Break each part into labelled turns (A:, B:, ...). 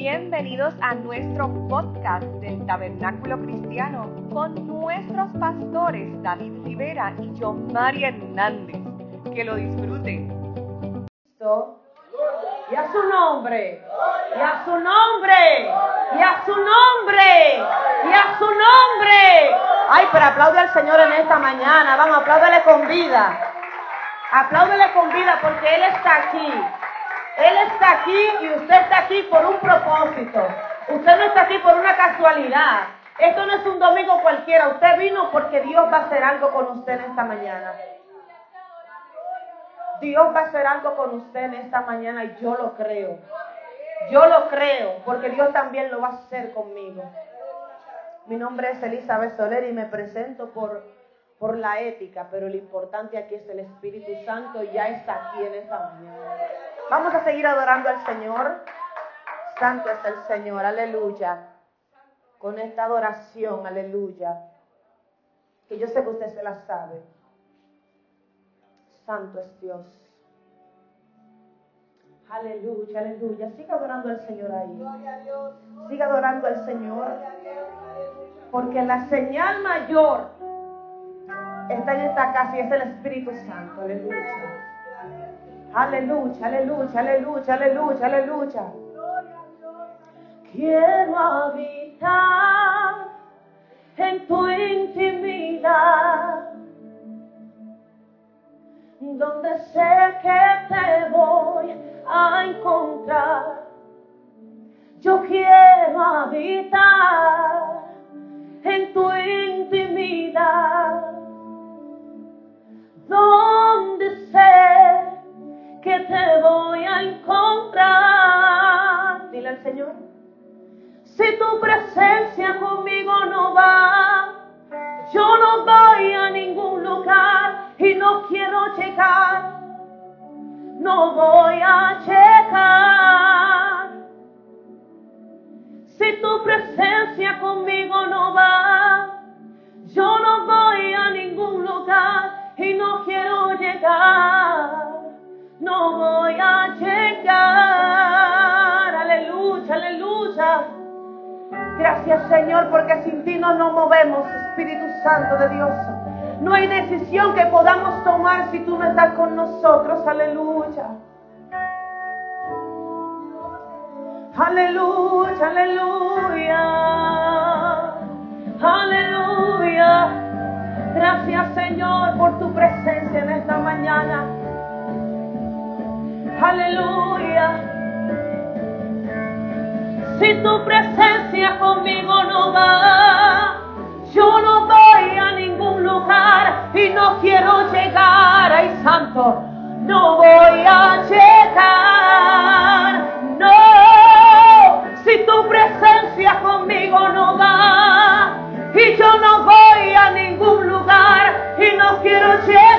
A: Bienvenidos a nuestro podcast del Tabernáculo Cristiano con nuestros pastores David Rivera y John María Hernández. Que lo disfruten.
B: Y a su nombre, y a su nombre, y a su nombre, y a su nombre. Ay, pero aplaude al Señor en esta mañana. Vamos, apláudele con vida. Apláudele con vida porque Él está aquí. Él está aquí y usted está aquí por un propósito. Usted no está aquí por una casualidad. Esto no es un domingo cualquiera. Usted vino porque Dios va a hacer algo con usted en esta mañana. Dios va a hacer algo con usted en esta mañana y yo lo creo. Yo lo creo porque Dios también lo va a hacer conmigo. Mi nombre es Elizabeth Soler y me presento por, por la ética, pero lo importante aquí es el Espíritu Santo ya está aquí en esta mañana. Vamos a seguir adorando al Señor. Santo es el Señor, aleluya. Con esta adoración, aleluya. Que yo sé que usted se la sabe. Santo es Dios. Aleluya, aleluya. Siga adorando al Señor ahí. Siga adorando al Señor. Porque la señal mayor está en esta casa y es el Espíritu Santo. Aleluya. Aleluya, aleluya, aleluya, aleluya, aleluya. Quiero habitar en tu intimidad, donde sé que te voy a encontrar. Yo quiero habitar Señor porque sin ti no nos movemos, Espíritu Santo de Dios. No hay decisión que podamos tomar si tú no estás con nosotros. Aleluya. Aleluya, aleluya. Aleluya. Gracias Señor por tu presencia en esta mañana. Aleluya. Si tu presencia conmigo yo no voy a ningún lugar y no quiero llegar. Ay, santo, no voy a llegar. No, si tu presencia conmigo no va y yo no voy a ningún lugar y no quiero llegar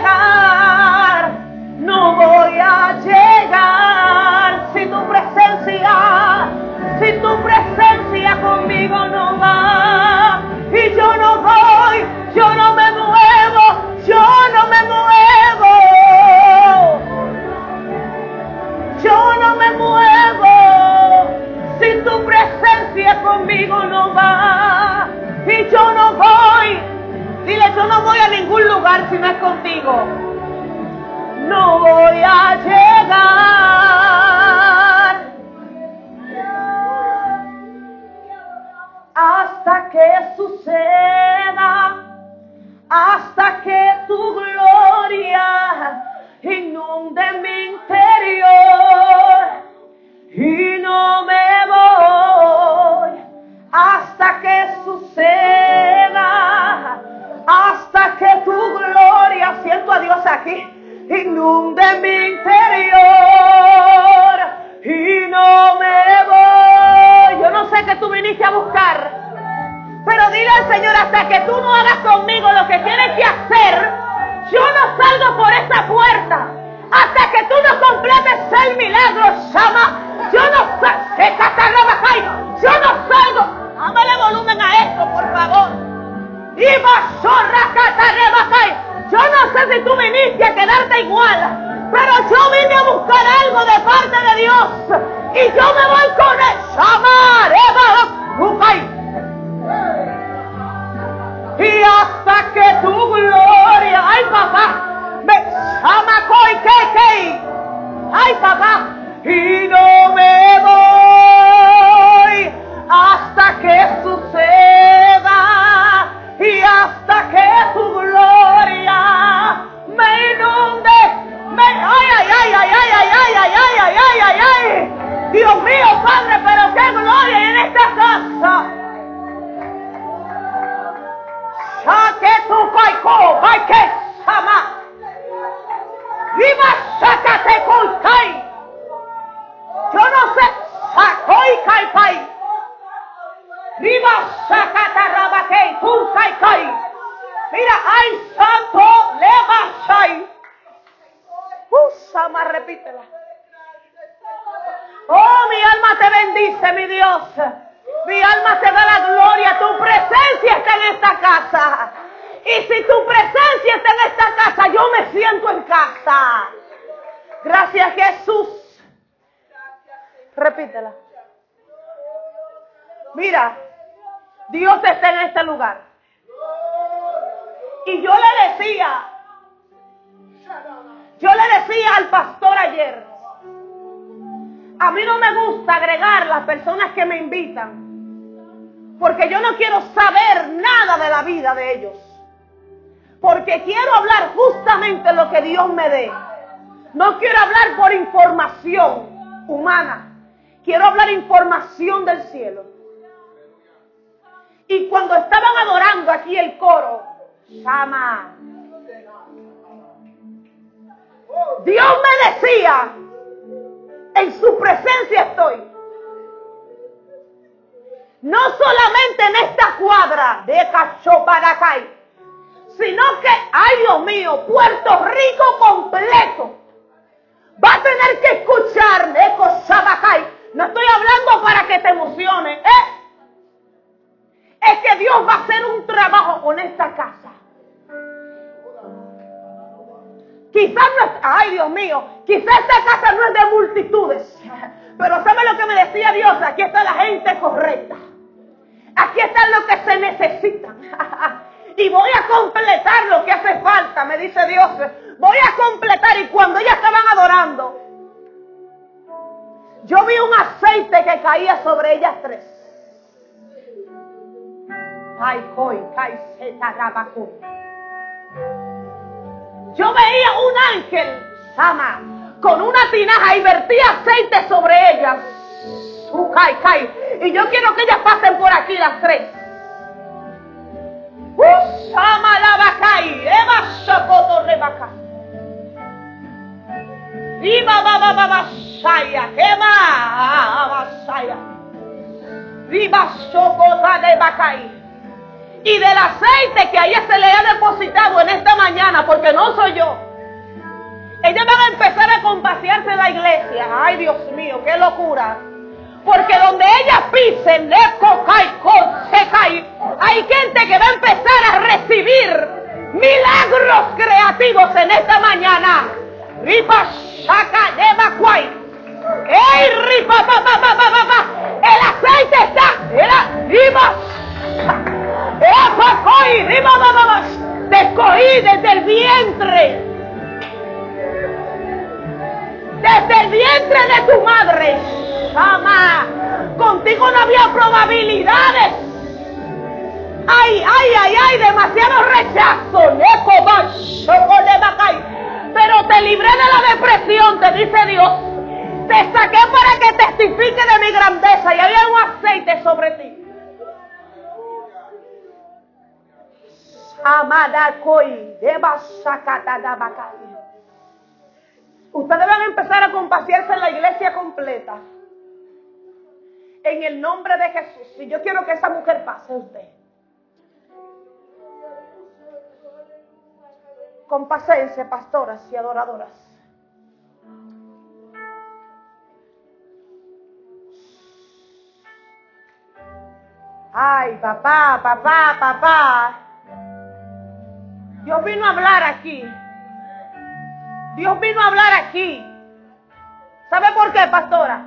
B: dile al Señor hasta que tú no hagas conmigo lo que tienes que hacer, yo no salgo por esa puerta. Hasta que tú no completes el milagro, llama. Yo no salgo. Yo no salgo. Ámale volumen a esto, por favor. Y yo no sé si tú viniste a quedarte igual, pero yo vine a buscar algo de parte de Dios y yo me voy con eso y hasta que tu gloria, ay papá, me llama que. Ay papá, y no me voy hasta que suceda y hasta que tu gloria me inunde, me, ay, ay, ay, ay, ay. ay. Y yo le decía, yo le decía al pastor ayer, a mí no me gusta agregar las personas que me invitan, porque yo no quiero saber nada de la vida de ellos, porque quiero hablar justamente lo que Dios me dé. No quiero hablar por información humana, quiero hablar información del cielo. Y cuando estaban adorando aquí el coro, llama. Dios me decía, en su presencia estoy. No solamente en esta cuadra de Cachoparacay, sino que, ay Dios mío, Puerto Rico completo va a tener que escuchar de Cochabacay. No estoy hablando para que te emociones, ¿eh? Dios va a hacer un trabajo con esta casa. Quizás no es, ay Dios mío, quizás esta casa no es de multitudes, pero ¿sabe lo que me decía Dios? Aquí está la gente correcta. Aquí está lo que se necesita. y voy a completar lo que hace falta, me dice Dios. Voy a completar y cuando ellas estaban adorando, yo vi un aceite que caía sobre ellas tres. Yo veía un ángel, Sama, con una tinaja y vertía aceite sobre ellas. Y yo quiero que ellas pasen por aquí las tres. Sama la bacay, Eva Shakoto Rebaka. Viva baba baba shaya, Ema abashaya. Viva Shokota de Bacay y del aceite que a ella se le ha depositado en esta mañana, porque no soy yo. Ellas van a empezar a compasearse en la iglesia. Ay, Dios mío, qué locura. Porque donde ellas pisen, hay gente que va a empezar a recibir milagros creativos en esta mañana. Ripa shaka ¡Ey, ripa, El aceite está. Era, ripa te escogí desde el vientre. Desde el vientre de tu madre. Ama. Contigo no había probabilidades. Ay, ay, ay, ay, demasiado rechazo. Pero te libré de la depresión, te dice Dios. Te saqué para que testifique de mi grandeza y había un aceite sobre ti. Amada koi, Ustedes van a empezar a compasearse en la iglesia completa. En el nombre de Jesús. Y yo quiero que esa mujer pase a usted. Compásense, pastoras y adoradoras. Ay, papá, papá, papá. Dios vino a hablar aquí. Dios vino a hablar aquí. ¿Sabe por qué, pastora?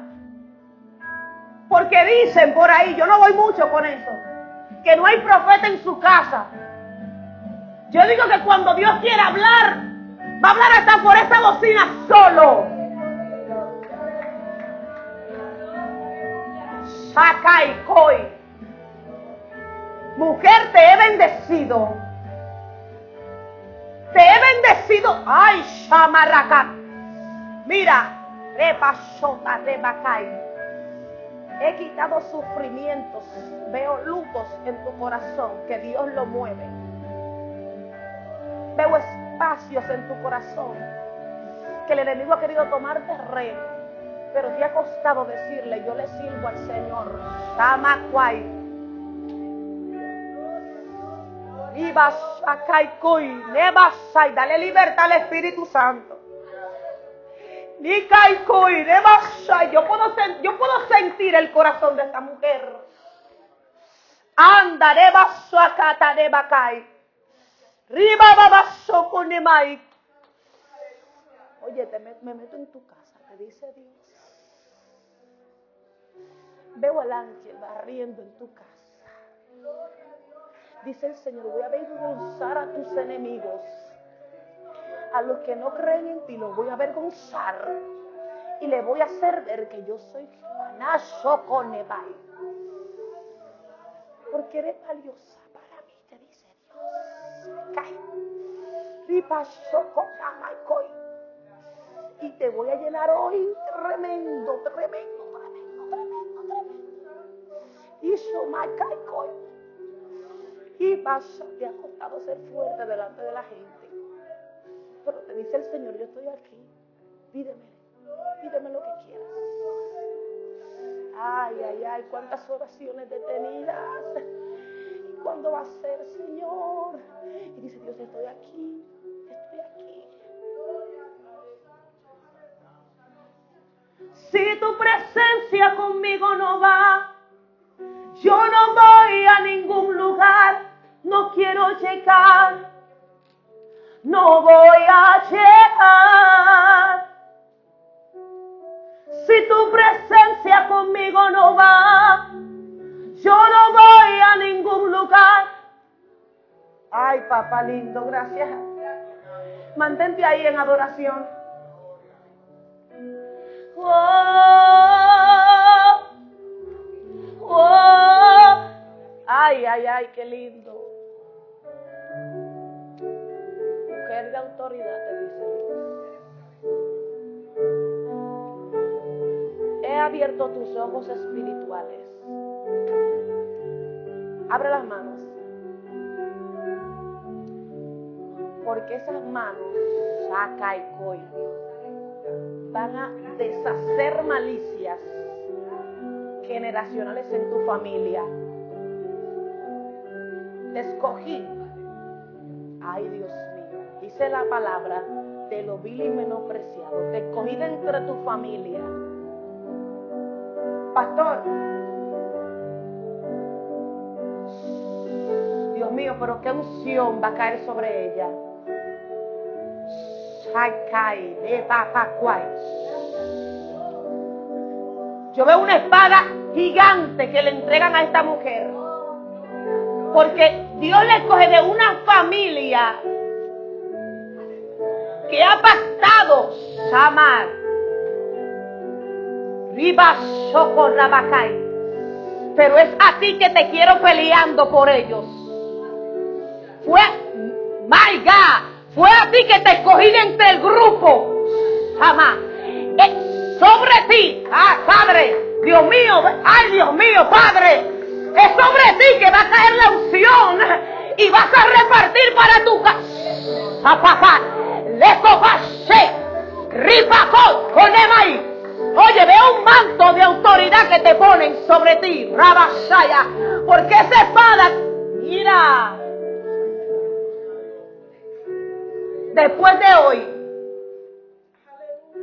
B: Porque dicen por ahí, yo no voy mucho con eso, que no hay profeta en su casa. Yo digo que cuando Dios quiere hablar, va a hablar hasta por esa bocina solo. Sakai Koi. Mujer, te he bendecido. Te he bendecido. Ay, Shamaraka. Mira, Rebashota, Rebakai. He quitado sufrimientos. Veo lutos en tu corazón que Dios lo mueve. Veo espacios en tu corazón que el enemigo ha querido tomar terreno. Pero te ha costado decirle, yo le sirvo al Señor. Tamakwai. Dale libertad al Espíritu Santo. Yo puedo, yo puedo sentir el corazón de esta mujer. Anda, acá, de bacay. Riba babaso kunemai. Oye, te me, me meto en tu casa, te dice Dios. Veo al ángel barriendo en tu casa. Dice el Señor, voy a avergonzar a tus enemigos. A los que no creen en ti, los voy a avergonzar. Y le voy a hacer ver que yo soy Jehová. Conebai. Porque eres valiosa para mí, te dice y te voy a llenar hoy tremendo, tremendo, tremendo, tremendo, tremendo. Y Y vas, te ha costado ser fuerte delante de la gente. Pero te dice el Señor, yo estoy aquí. Pídeme, pídeme lo que quieras. Ay, ay, ay, cuántas oraciones detenidas. ¿Cuándo va a ser, Señor? Y dice Dios, estoy aquí, estoy aquí. Si tu presencia conmigo no va, yo no voy a ningún lugar, no quiero llegar, no voy a llegar. Si tu presencia conmigo no va, yo no voy a ningún lugar. Ay, papá lindo, gracias. Mantente ahí en adoración. Oh, oh. Ay, ay, ay, qué lindo. Autoridad, te dice He abierto tus ojos espirituales Abre las manos. Porque esas manos, saca y coi, van a deshacer malicias generacionales en tu familia. Te escogí. Ay, Dios. Dice la palabra de lo vil y menospreciado. De entre tu familia. Pastor, mío, pero qué unción va a caer sobre ella. Yo veo una espada gigante que le entregan a esta mujer. Porque Dios le coge de una familia ha pactado Samar. Riba Pero es a ti que te quiero peleando por ellos. Fue, my God, fue a ti que te escogí entre el grupo. Ama. Eh, sobre ti, ah, Padre, Dios mío, ay Dios mío, Padre, es sobre ti que va a caer la unción y vas a repartir para tu casa. Papá, le ripacot, conemai. Oye, veo un manto de autoridad que te ponen sobre ti, Rabashaya, porque esa espada, mira, Después de hoy,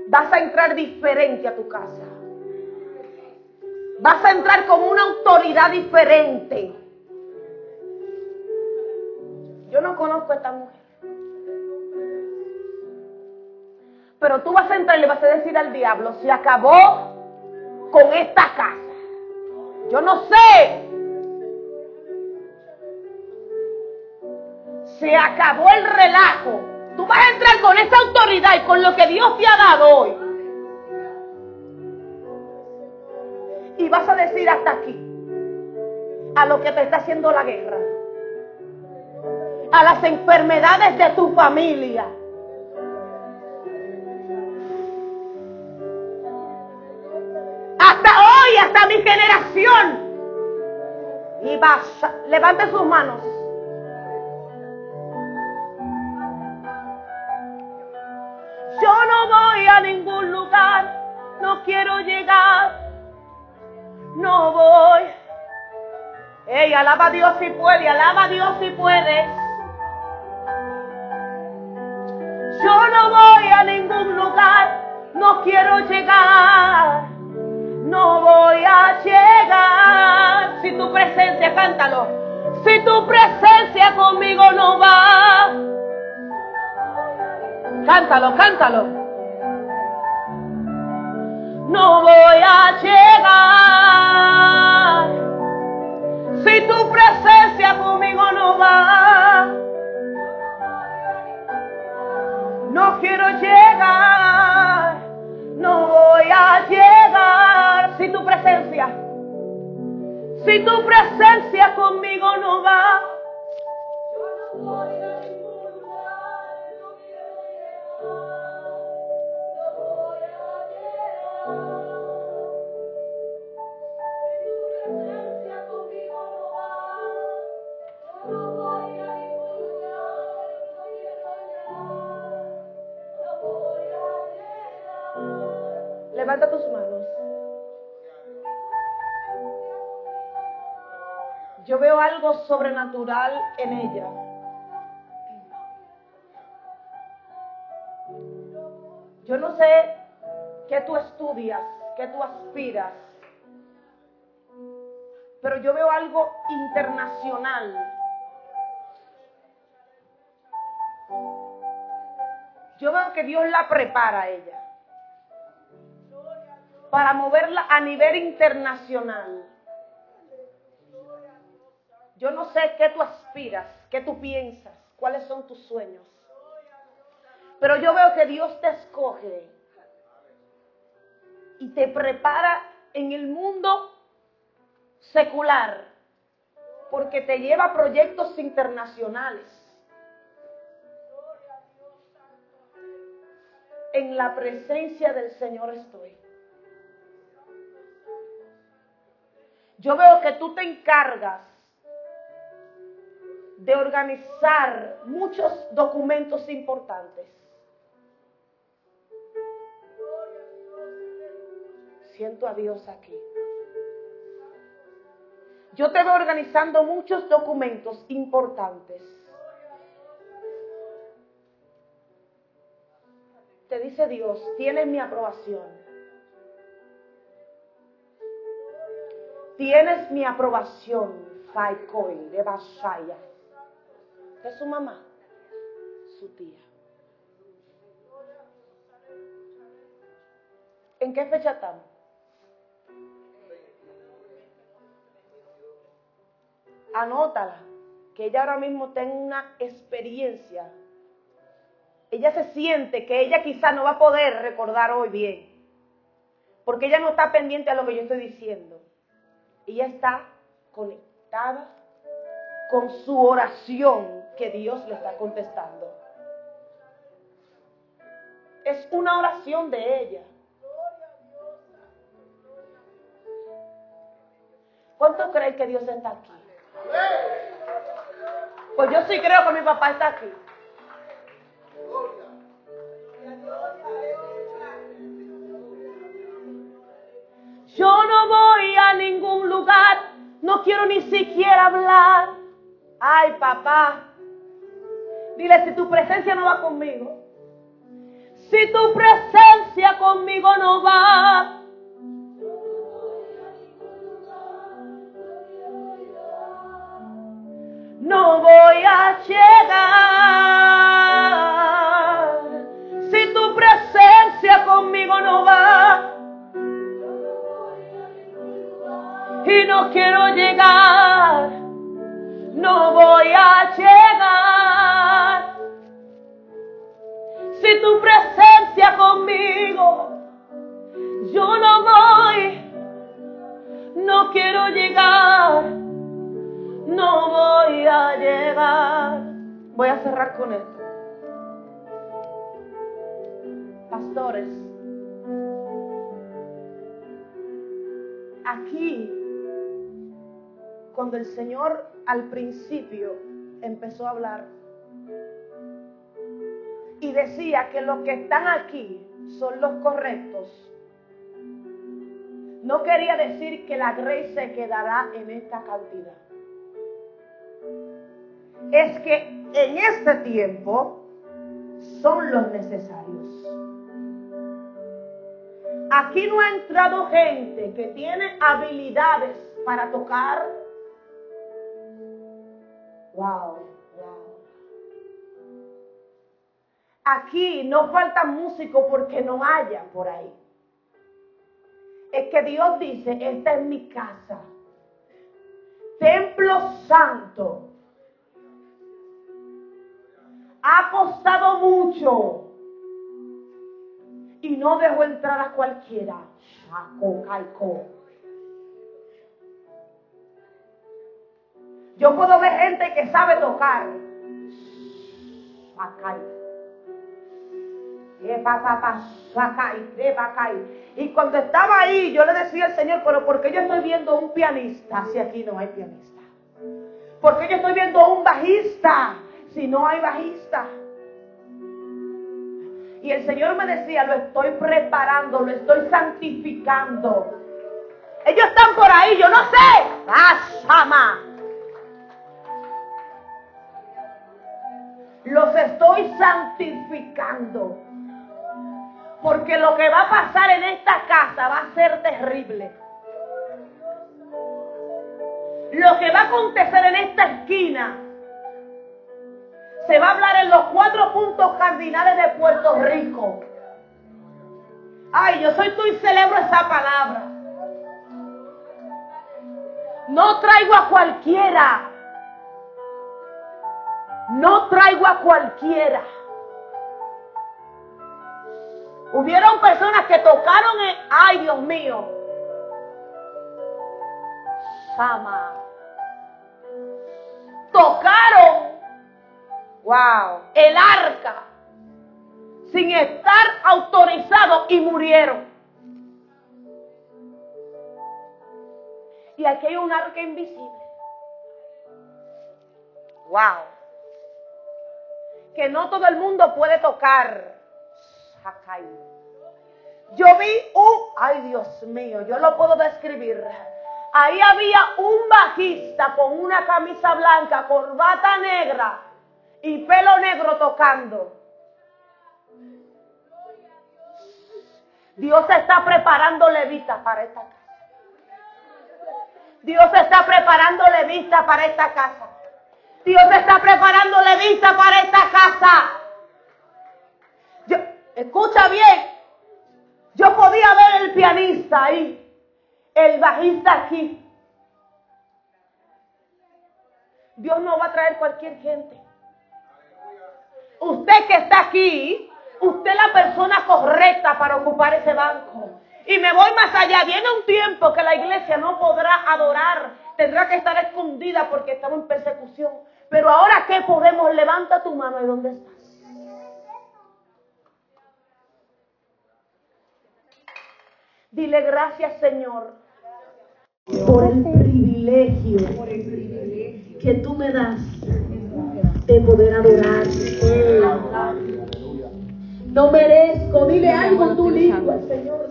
B: vas a entrar diferente a tu casa. Vas a entrar como una autoridad diferente. Yo no conozco a esta mujer. Pero tú vas a entrar y le vas a decir al diablo, se acabó con esta casa. Yo no sé. Se acabó el relajo. Tú vas a entrar con esa autoridad y con lo que Dios te ha dado hoy. Y vas a decir hasta aquí a lo que te está haciendo la guerra. A las enfermedades de tu familia hasta mi generación. Y vas, levante sus manos. Yo no voy a ningún lugar, no quiero llegar, no voy. Ey, alaba a Dios si puede, alaba a Dios si puedes. Yo no voy a ningún lugar, no quiero llegar no voy a llegar. Si tu presencia, cántalo. Si tu presencia conmigo no va. Cántalo, cántalo. No voy a llegar. Si tu presencia conmigo no va. No quiero llegar. Si tu presencia conmigo no va, sobrenatural en ella. Yo no sé qué tú estudias, qué tú aspiras, pero yo veo algo internacional. Yo veo que Dios la prepara a ella para moverla a nivel internacional. Yo no sé qué tú aspiras, qué tú piensas, cuáles son tus sueños. Pero yo veo que Dios te escoge y te prepara en el mundo secular porque te lleva a proyectos internacionales. En la presencia del Señor estoy. Yo veo que tú te encargas de organizar muchos documentos importantes. Siento a Dios aquí. Yo te veo organizando muchos documentos importantes. Te dice Dios, tienes mi aprobación. Tienes mi aprobación, Faikoi, de Basaya es su mamá? Su tía. ¿En qué fecha estamos? Anótala, que ella ahora mismo tenga una experiencia. Ella se siente que ella quizá no va a poder recordar hoy bien, porque ella no está pendiente a lo que yo estoy diciendo. Ella está conectada con su oración que Dios le está contestando. Es una oración de ella. ¿Cuánto creen que Dios está aquí? Pues yo sí creo que mi papá está aquí. Yo no voy a ningún lugar, no quiero ni siquiera hablar. Ay, papá, Dile, si tu presencia no va conmigo, si tu presencia conmigo no va, no voy a llegar. Si tu presencia conmigo no va, y no quiero llegar. No voy a llegar. Si tu presencia conmigo, yo no voy. No quiero llegar. No voy a llegar. Voy a cerrar con esto. Pastores, aquí, cuando el Señor al principio empezó a hablar y decía que los que están aquí son los correctos, no quería decir que la gracia se quedará en esta cantidad. Es que en este tiempo son los necesarios. Aquí no ha entrado gente que tiene habilidades para tocar. Wow, wow. Aquí no falta músico porque no haya por ahí. Es que Dios dice, esta es mi casa. Templo santo. Ha costado mucho y no dejó entrar a cualquiera. Yo puedo ver gente que sabe tocar. Y cuando estaba ahí, yo le decía al Señor, pero ¿por qué yo estoy viendo un pianista si aquí no hay pianista? ¿Por qué yo estoy viendo un bajista si no hay bajista? Y el Señor me decía, lo estoy preparando, lo estoy santificando. Ellos están por ahí, yo no sé. ¡Asama! Los estoy santificando. Porque lo que va a pasar en esta casa va a ser terrible. Lo que va a acontecer en esta esquina se va a hablar en los cuatro puntos cardinales de Puerto Rico. Ay, yo soy tú y celebro esa palabra. No traigo a cualquiera. No traigo a cualquiera. Hubieron personas que tocaron en... Ay, Dios mío. Sama. Tocaron Wow. El arca. Sin estar autorizado y murieron. Y aquí hay un arca invisible. Wow. Que no todo el mundo puede tocar. Yo vi un, ay Dios mío, yo lo puedo describir. Ahí había un bajista con una camisa blanca, corbata negra, y pelo negro tocando. Dios está preparando levita para esta casa. Dios está preparando levita para esta casa. Dios está preparando levita para esta casa. escucha bien. Yo podía ver el pianista ahí, el bajista aquí. Dios no va a traer cualquier gente usted que está aquí, usted es la persona correcta para ocupar ese banco. Y me voy más allá. Viene un tiempo que la iglesia no podrá adorar. Tendrá que estar escondida porque estamos en persecución. Pero ahora que podemos, levanta tu mano. ¿Y dónde estás? Dile gracias, Señor, por el privilegio que tú me das de poder adorar. No merezco. Dile algo tú lindo al Señor.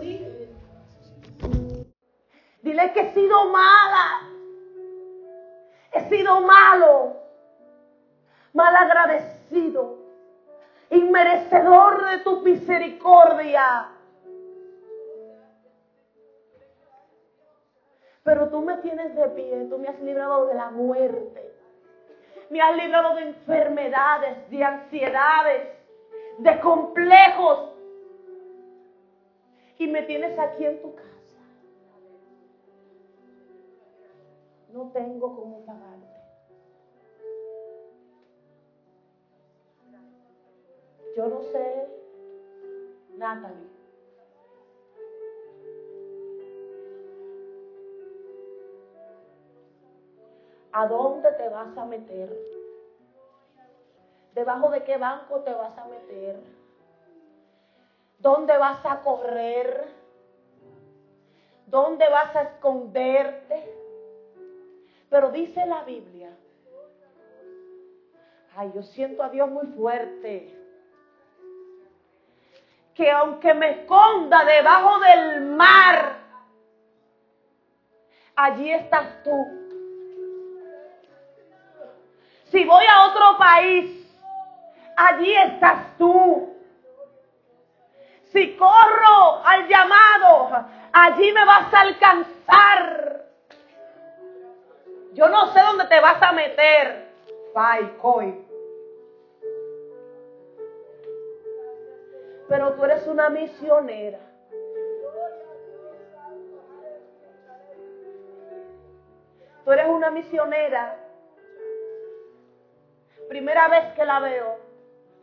B: Dile que he sido mala. He sido malo. Mal agradecido. Inmerecedor de tu misericordia. Pero tú me tienes de pie, tú me has librado de la muerte me has librado de enfermedades, de ansiedades, de complejos. Y me tienes aquí en tu casa. no tengo cómo pagarte. Yo no sé, Natalie. ¿A dónde te vas a meter? ¿Debajo de qué banco te vas a meter? ¿Dónde vas a correr? ¿Dónde vas a esconderte? Pero dice la Biblia, ay, yo siento a Dios muy fuerte, que aunque me esconda debajo del mar, allí estás tú. Si voy a otro país, allí estás tú. Si corro al llamado, allí me vas a alcanzar. Yo no sé dónde te vas a meter. Fai, coi. Pero tú eres una misionera. Tú eres una misionera. Primera vez que la veo.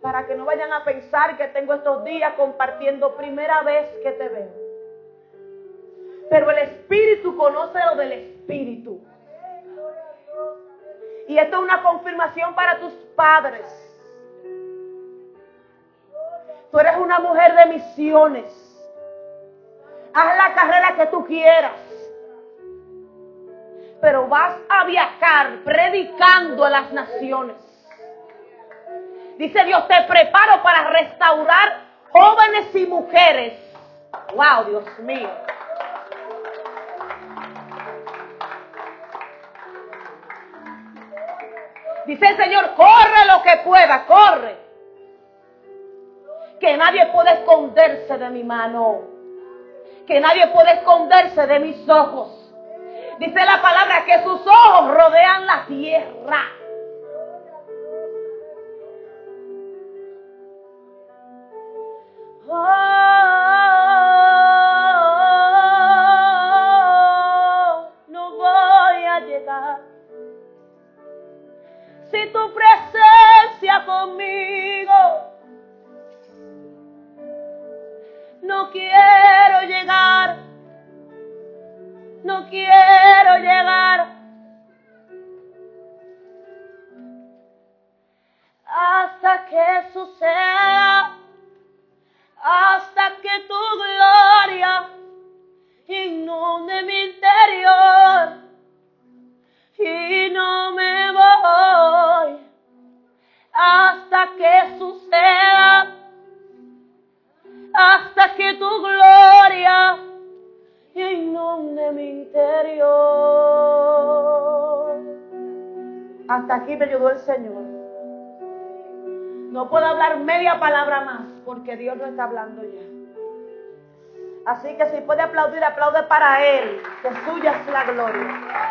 B: Para que no vayan a pensar que tengo estos días compartiendo. Primera vez que te veo. Pero el Espíritu conoce lo del Espíritu. Y esto es una confirmación para tus padres. Tú eres una mujer de misiones. Haz la carrera que tú quieras. Pero vas a viajar predicando a las naciones. Dice Dios, te preparo para restaurar jóvenes y mujeres. Wow, Dios mío. Dice el Señor, corre lo que pueda, corre. Que nadie puede esconderse de mi mano. Que nadie puede esconderse de mis ojos. Dice la palabra que sus ojos rodean la tierra. Tu gloria inunde mi interior. Hasta aquí me ayudó el Señor. No puedo hablar media palabra más porque Dios no está hablando ya. Así que si puede aplaudir, aplaude para Él, que suya es la gloria.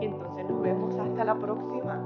A: Entonces nos vemos hasta la próxima.